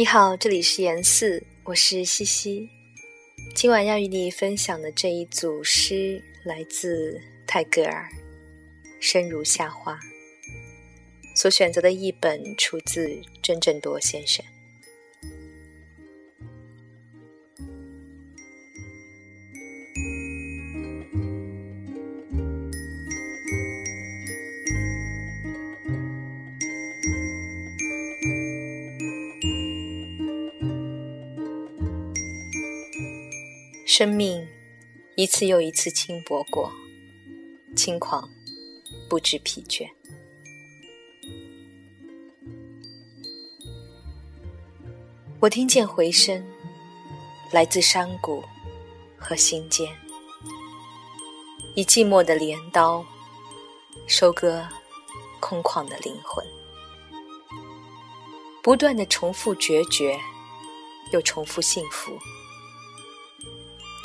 你好，这里是言四，我是西西。今晚要与你分享的这一组诗来自泰戈尔，《生如夏花》。所选择的译本出自甄正铎先生。生命一次又一次轻薄过，轻狂，不知疲倦。我听见回声，来自山谷和心间，以寂寞的镰刀收割空旷的灵魂，不断的重复决绝，又重复幸福。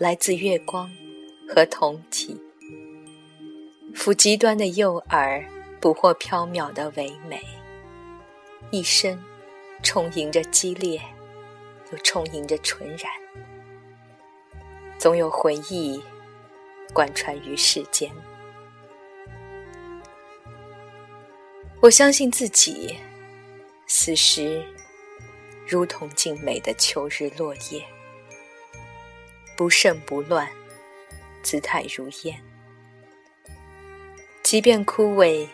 来自月光和同体，抚极端的诱饵，捕获缥缈的唯美。一生充盈着激烈，又充盈着纯然。总有回忆贯穿于世间。我相信自己，此时如同静美的秋日落叶。不胜不乱，姿态如燕。即便枯萎，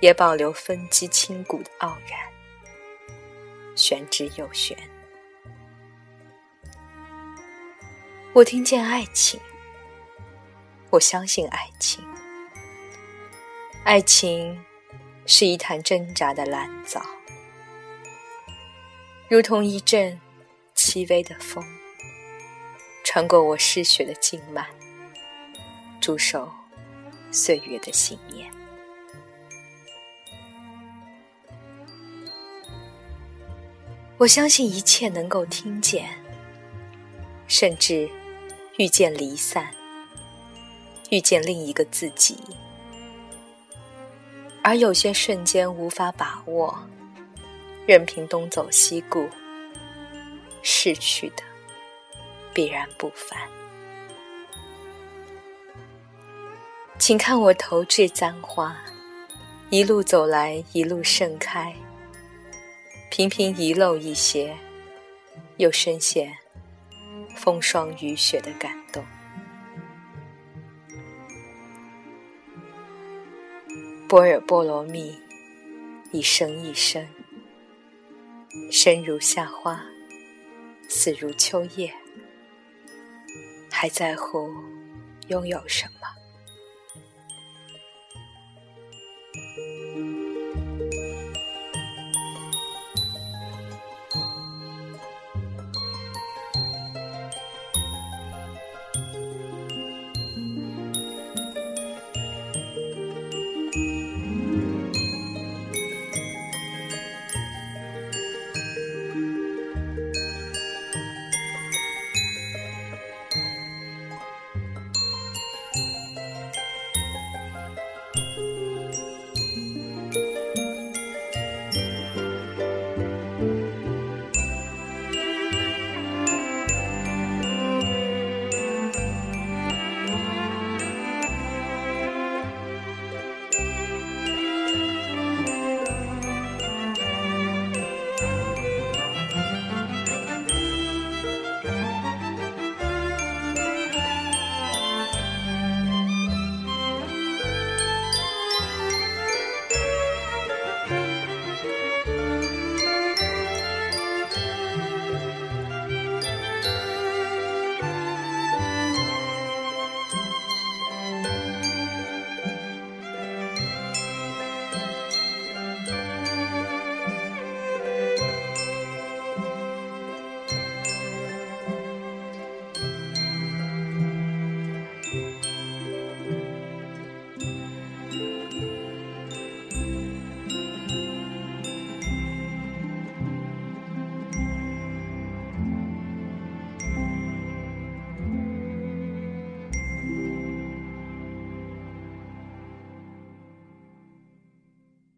也保留分肌清骨的傲然，玄之又玄。我听见爱情，我相信爱情。爱情是一潭挣扎的蓝藻，如同一阵轻微的风。穿过我失血的静脉，驻守岁月的信念。我相信一切能够听见，甚至遇见离散，遇见另一个自己。而有些瞬间无法把握，任凭东走西顾，逝去的。必然不凡，请看我投掷簪花，一路走来，一路盛开，频频遗漏一些，又深陷风霜雨雪的感动。波若波罗蜜，一生一生，生如夏花，死如秋叶。还在乎拥有什么？